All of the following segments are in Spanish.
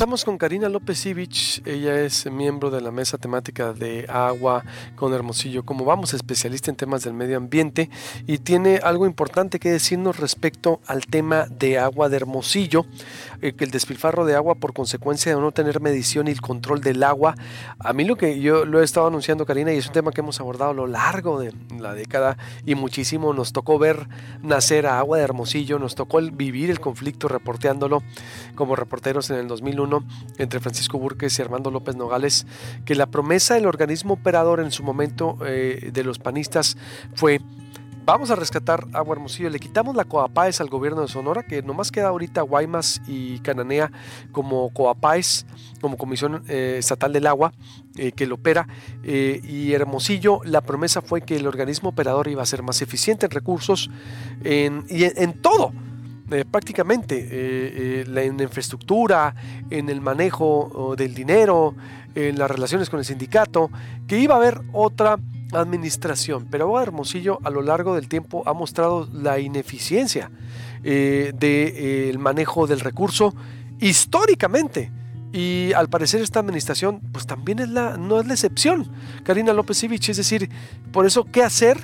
Estamos con Karina López Ivich, ella es miembro de la mesa temática de agua con Hermosillo. Como vamos, especialista en temas del medio ambiente y tiene algo importante que decirnos respecto al tema de agua de Hermosillo, el despilfarro de agua por consecuencia de no tener medición y el control del agua. A mí lo que yo lo he estado anunciando, Karina, y es un tema que hemos abordado a lo largo de la década y muchísimo. Nos tocó ver nacer a agua de Hermosillo, nos tocó vivir el conflicto reporteándolo como reporteros en el 2001 entre Francisco Burques y Armando López Nogales, que la promesa del organismo operador en su momento eh, de los panistas fue vamos a rescatar Agua Hermosillo. Le quitamos la Coapáez al gobierno de Sonora, que nomás queda ahorita Guaymas y Cananea como Coapáez, como Comisión eh, Estatal del Agua, eh, que lo opera. y Hermosillo, la promesa fue que el organismo operador iba a ser más eficiente en recursos en, y en todo eh, prácticamente eh, eh, en la infraestructura, en el manejo del dinero, en las relaciones con el sindicato, que iba a haber otra administración. Pero Hermosillo a lo largo del tiempo ha mostrado la ineficiencia del manejo del recurso históricamente. Y al parecer esta administración pues también es la, no es la excepción, Karina López Ivich. Es decir, por eso, ¿qué hacer?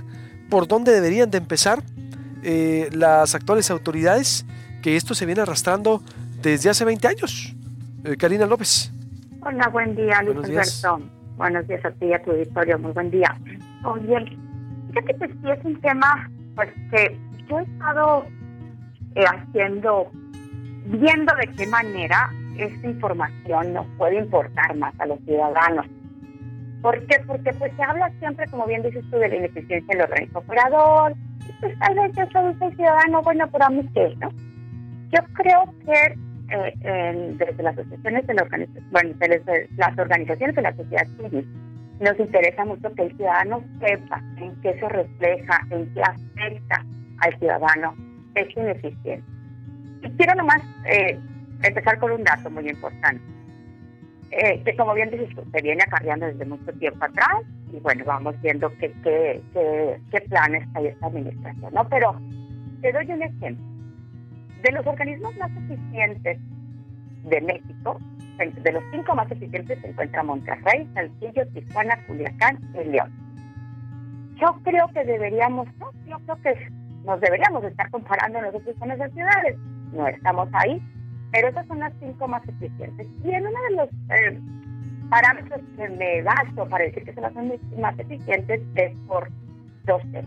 ¿Por dónde deberían de empezar? Eh, las actuales autoridades que esto se viene arrastrando desde hace 20 años. Eh, Karina López. Hola, buen día, Luis Alberto. Buenos días a ti y a tu auditorio, muy buen día. Oye, fíjate que sí es un tema pues que yo he estado eh, haciendo, viendo de qué manera esta información nos puede importar más a los ciudadanos. ¿Por qué? Porque pues se habla siempre, como bien dices tú, de la ineficiencia del organismo operador, pues tal vez eso dice el ciudadano, bueno, pero a mí qué, ¿no? Yo creo que eh, desde las asociaciones de bueno, desde las organizaciones de la sociedad civil, nos interesa mucho que el ciudadano sepa en qué se refleja, en qué afecta al ciudadano esta ineficiencia. Y quiero nomás eh, empezar con un dato muy importante. Eh, que como bien dices, se viene acarreando desde mucho tiempo atrás y bueno, vamos viendo qué, planes hay esta administración, ¿no? Pero te doy un ejemplo. De los organismos más eficientes de México, de los cinco más eficientes se encuentra Monterrey, Saltillo, Tijuana, Culiacán y León. Yo creo que deberíamos, no, yo creo que nos deberíamos estar comparando nosotros con esas ciudades. No estamos ahí, pero esas son las cinco más eficientes. Y en uno de los eh, parámetros que me gasto para decir que son las más eficientes es por dosis.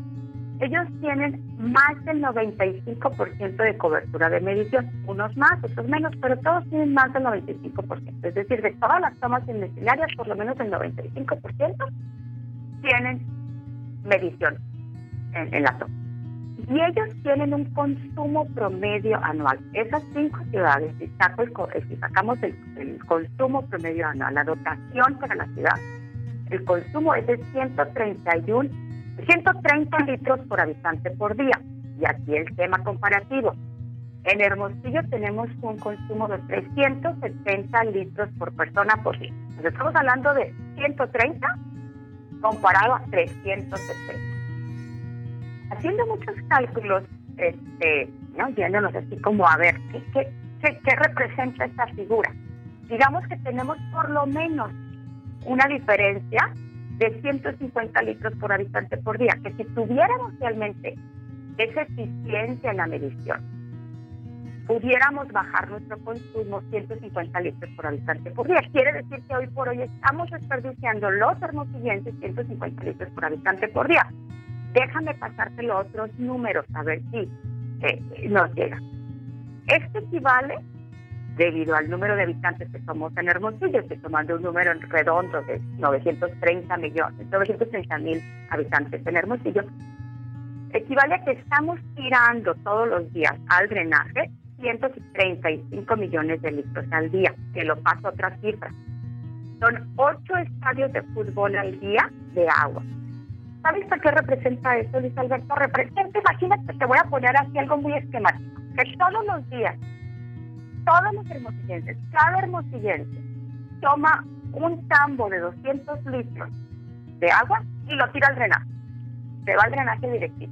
Ellos tienen más del 95% de cobertura de medición, unos más, otros menos, pero todos tienen más del 95%. Es decir, de todas las tomas domiciliarias, por lo menos el 95% tienen medición en, en la toma y ellos tienen un consumo promedio anual. Esas cinco ciudades, si, saco el, eh, si sacamos el, consumo promedio anual, la dotación para la ciudad, el consumo es de 131, 130 litros por habitante por día. Y aquí el tema comparativo. En Hermosillo tenemos un consumo de 370 litros por persona por día. Entonces estamos hablando de 130 comparado a 370 haciendo muchos cálculos, este, ¿no? yéndonos así como a ver ¿qué, qué, qué, representa esta figura. Digamos que tenemos por lo menos una diferencia de 150 litros por habitante por día, que si tuviéramos realmente esa eficiencia en la medición, pudiéramos bajar nuestro consumo 150 litros por habitante por día. Quiere decir que hoy por hoy estamos desperdiciando los hermosillenses 150 litros por habitante por día. Déjame pasarte los otros números a ver si eh, nos llega. Esto equivale, debido al número de habitantes que somos en Hermosillo, estoy tomando un número redondo de 930 millones, 930 mil habitantes en Hermosillo, equivale a que estamos tirando todos los días al drenaje 135 millones de litros al día, que lo paso a otras cifras. Son ocho estadios de fútbol al día de agua. ¿Sabes para qué representa eso, Luis Alberto? Representa, imagínate, te voy a poner así algo muy esquemático, que todos los días, todos los hermosillenses, cada hermosillense toma un tambo de 200 litros de agua y lo tira al drenaje. Se va al drenaje directivo.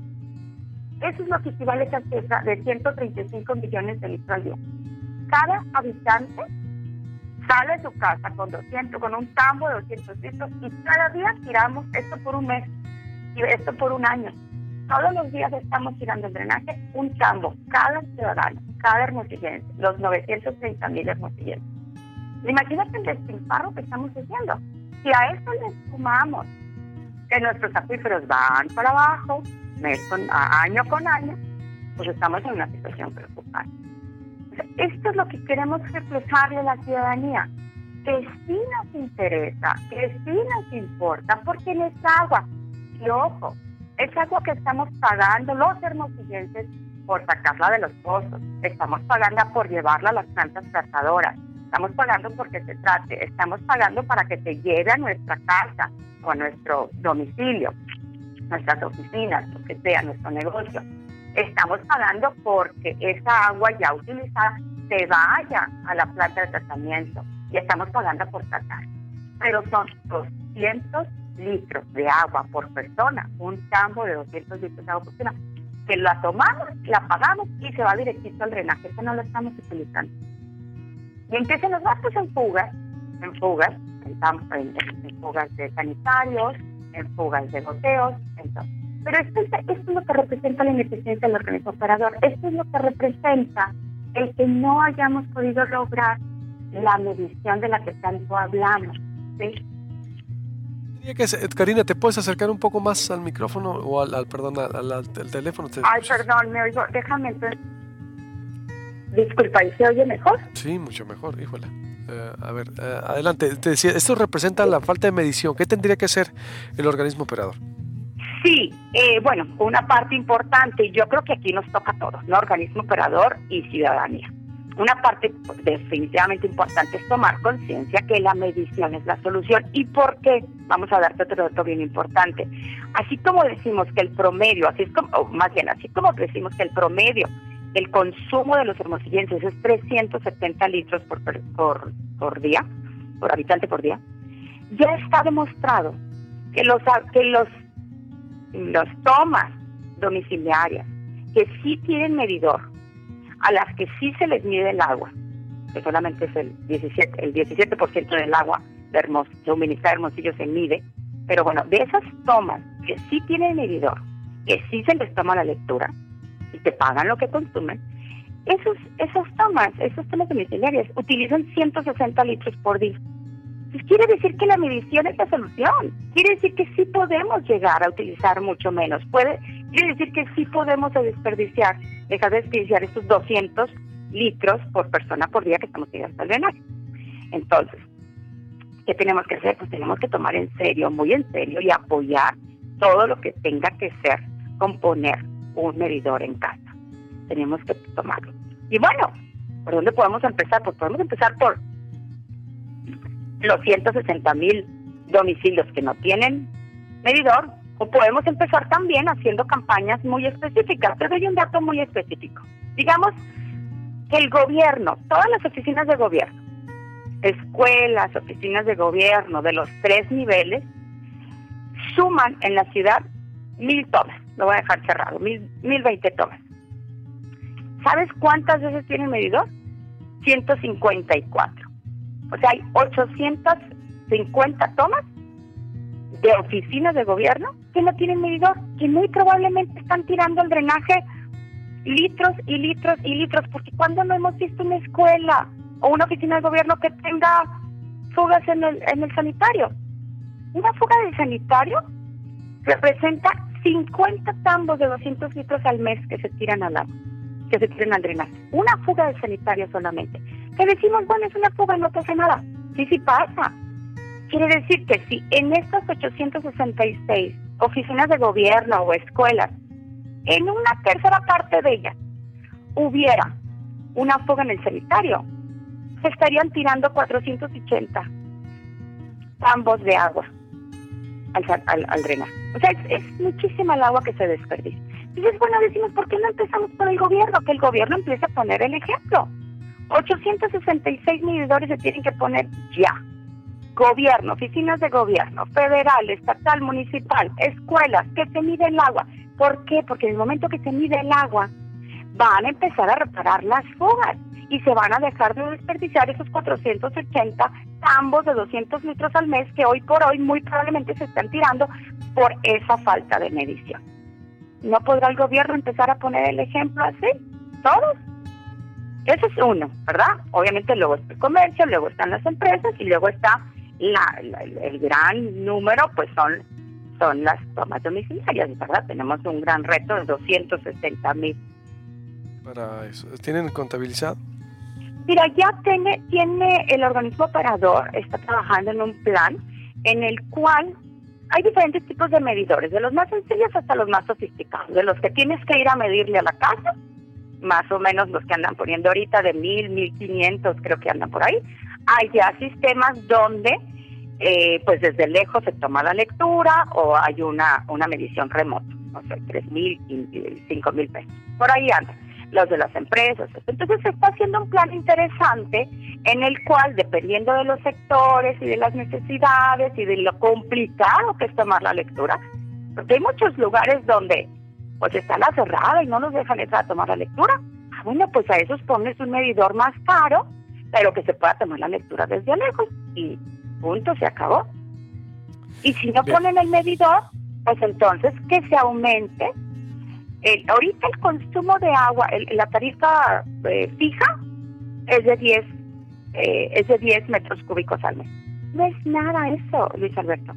Eso es lo que equivale a cifra de 135 millones de litros al día. Cada habitante sale de su casa con 200, con un tambo de 200 litros y cada día tiramos esto por un mes y esto por un año. Todos los días estamos tirando el drenaje un tambo, cada ciudadano, cada hermosillense, los 930 mil hermosillenses. Imagínate el despilfarro que estamos haciendo. Si a esto le sumamos que nuestros acuíferos van para abajo, mes con, año con año, pues estamos en una situación preocupante. Esto es lo que queremos reflejarle a la ciudadanía, que sí nos interesa, que sí nos importa, porque es agua. Y ojo, es agua que estamos pagando los hermosillenses por sacarla de los pozos, estamos pagando por llevarla a las plantas tratadoras, estamos pagando porque se trate, estamos pagando para que se lleve a nuestra casa o a nuestro domicilio, nuestras oficinas, lo que sea, nuestro negocio. Estamos pagando porque esa agua ya utilizada se vaya a la planta de tratamiento. Y estamos pagando por tratar. Pero son 200 litros de agua por persona, un tambo de 200 litros de agua por persona, que la tomamos, la pagamos y se va directito al drenaje, que no lo estamos utilizando. ¿Y en nos va? Pues en fugas, en fugas, en, fugas de sanitarios, en fugas de goteos, entonces pero esto, es lo que representa la ineficiencia del organismo operador. Esto es lo que representa el que no hayamos podido lograr la medición de la que tanto hablamos. ¿sí? Que, Karina, ¿te puedes acercar un poco más al micrófono o al, perdón, al, teléfono? Ay, perdón, me oigo. Déjame entonces. Disculpa, ¿y se oye mejor? Sí, mucho mejor, híjole. Eh, a ver, eh, adelante. Te decía, esto representa la falta de medición. ¿Qué tendría que hacer el organismo operador? Sí, eh, bueno, una parte importante, yo creo que aquí nos toca a todos, ¿no? Organismo operador y ciudadanía. Una parte definitivamente importante es tomar conciencia que la medición es la solución. ¿Y por qué? Vamos a darte otro dato bien importante. Así como decimos que el promedio, así es como, más bien, así como decimos que el promedio del consumo de los hermosillenses es 370 litros por, por, por día, por habitante por día, ya está demostrado que los, que los las tomas domiciliarias que sí tienen medidor, a las que sí se les mide el agua, que solamente es el 17, el 17% del agua de Hermos, suministrar Hermosillo se mide, pero bueno, de esas tomas que sí tienen medidor, que sí se les toma la lectura y que pagan lo que consumen, esos, esas tomas, esas tomas domiciliarias utilizan 160 litros por día. Quiere decir que la medición es la solución. Quiere decir que sí podemos llegar a utilizar mucho menos. Puede, quiere decir que sí podemos desperdiciar, dejar de desperdiciar estos 200 litros por persona por día que estamos tirando al drenaje. Entonces, ¿qué tenemos que hacer? Pues tenemos que tomar en serio, muy en serio, y apoyar todo lo que tenga que ser componer un medidor en casa. Tenemos que tomarlo. Y bueno, ¿por dónde podemos empezar? Pues podemos empezar por los 160 mil domicilios que no tienen medidor, o podemos empezar también haciendo campañas muy específicas. Te doy un dato muy específico. Digamos que el gobierno, todas las oficinas de gobierno, escuelas, oficinas de gobierno de los tres niveles, suman en la ciudad mil tomas. Lo voy a dejar cerrado, mil, mil veinte tomas. ¿Sabes cuántas veces tiene medidor? 154. O sea, hay 850 tomas de oficinas de gobierno que no tienen medidor, que muy probablemente están tirando el drenaje litros y litros y litros, porque cuando no hemos visto una escuela o una oficina de gobierno que tenga fugas en el, en el sanitario. Una fuga de sanitario representa 50 tambos de 200 litros al mes que se tiran al agua, que se tiran al drenaje. Una fuga de sanitario solamente que decimos, bueno, es una fuga, no pasa nada. Sí, sí pasa. Quiere decir que si en estas 866 oficinas de gobierno o escuelas, en una tercera parte de ellas, hubiera una fuga en el sanitario, se estarían tirando 480 tambos de agua al, al. O sea, es, es, muchísima el agua que se desperdicia. Entonces, bueno, decimos, ¿por qué no empezamos por el gobierno? Que el gobierno empiece a poner el ejemplo. 866 medidores se tienen que poner ya. Gobierno, oficinas de gobierno, federal, estatal, municipal, escuelas, que se mide el agua. ¿Por qué? Porque en el momento que se mide el agua, van a empezar a reparar las fugas. y se van a dejar de desperdiciar esos 480 tambos de 200 litros al mes que hoy por hoy muy probablemente se están tirando por esa falta de medición. ¿No podrá el gobierno empezar a poner el ejemplo así? ¿Todos? Ese es uno, ¿verdad? Obviamente luego está el comercio, luego están las empresas y luego está la, el gran número, pues son, son las tomas domiciliarias, ¿verdad? Tenemos un gran reto de 260 mil. Para eso, ¿tienen contabilizado? Mira, ya tiene, tiene el organismo operador, está trabajando en un plan en el cual hay diferentes tipos de medidores, de los más sencillos hasta los más sofisticados, de los que tienes que ir a medirle a la casa más o menos los que andan poniendo ahorita de mil, mil quinientos, creo que andan por ahí. Hay ya sistemas donde, eh, pues desde lejos se toma la lectura o hay una, una medición remota, no sé, tres mil, cinco mil pesos. Por ahí andan los de las empresas. Entonces se está haciendo un plan interesante en el cual, dependiendo de los sectores y de las necesidades y de lo complicado que es tomar la lectura, porque hay muchos lugares donde pues está la cerrada y no nos dejan entrar a tomar la lectura. Ah, bueno, pues a esos pones un medidor más caro, pero que se pueda tomar la lectura desde lejos y punto, se acabó. Y si no ponen el medidor, pues entonces que se aumente. El, ahorita el consumo de agua, la tarifa eh, fija es de 10 eh, es de 10 metros cúbicos al mes. No es nada eso, Luis Alberto.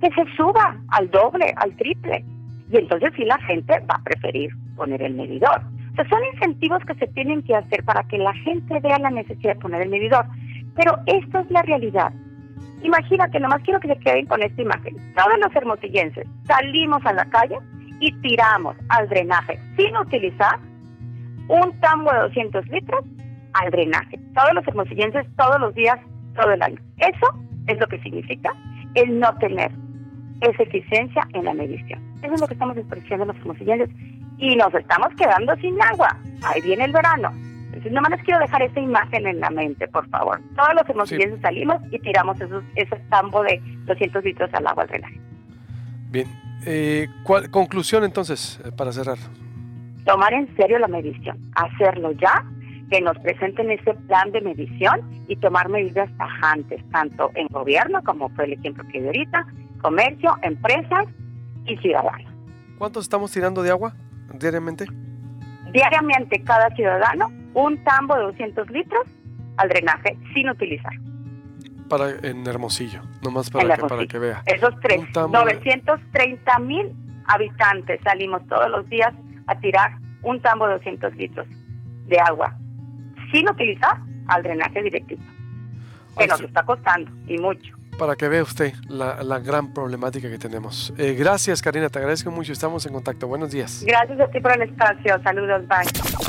Que se suba al doble, al triple. Y entonces sí la gente va a preferir poner el medidor. O sea, son incentivos que se tienen que hacer para que la gente vea la necesidad de poner el medidor. Pero esto es la realidad. Imagínate, nomás quiero que se queden con esta imagen. Todos los hermosillenses salimos a la calle y tiramos al drenaje sin utilizar un tambo de 200 litros al drenaje. Todos los hermosillenses, todos los días, todo el año. Eso es lo que significa el no tener esa eficiencia en la medición. Eso es lo que estamos desperdiciando los hermosillenses y nos estamos quedando sin agua. Ahí viene el verano. Entonces, nomás les quiero dejar esa imagen en la mente, por favor. Todos los hermosillenses salimos y tiramos esos, ese tambo de 200 litros al agua al drenaje. Bien. Eh, ¿cuál, conclusión entonces, eh, para cerrar. Tomar en serio la medición, hacerlo ya, que nos presenten ese plan de medición y tomar medidas tajantes, tanto en gobierno, como fue el ejemplo que di ahorita, comercio, empresas y ciudadanos. ¿Cuánto estamos tirando de agua diariamente? Diariamente cada ciudadano un tambo de 200 litros al drenaje sin utilizar. Para en Hermosillo, nomás para, que, para que vea. Esos tres, 930 mil habitantes salimos todos los días a tirar un tambo de 200 litros de agua sin utilizar al drenaje directivo, que nos está costando y mucho para que vea usted la, gran problemática que tenemos. Eh, gracias, Karina, te agradezco mucho. Estamos en contacto. Buenos días. Gracias a ti por el espacio. Saludos, bye.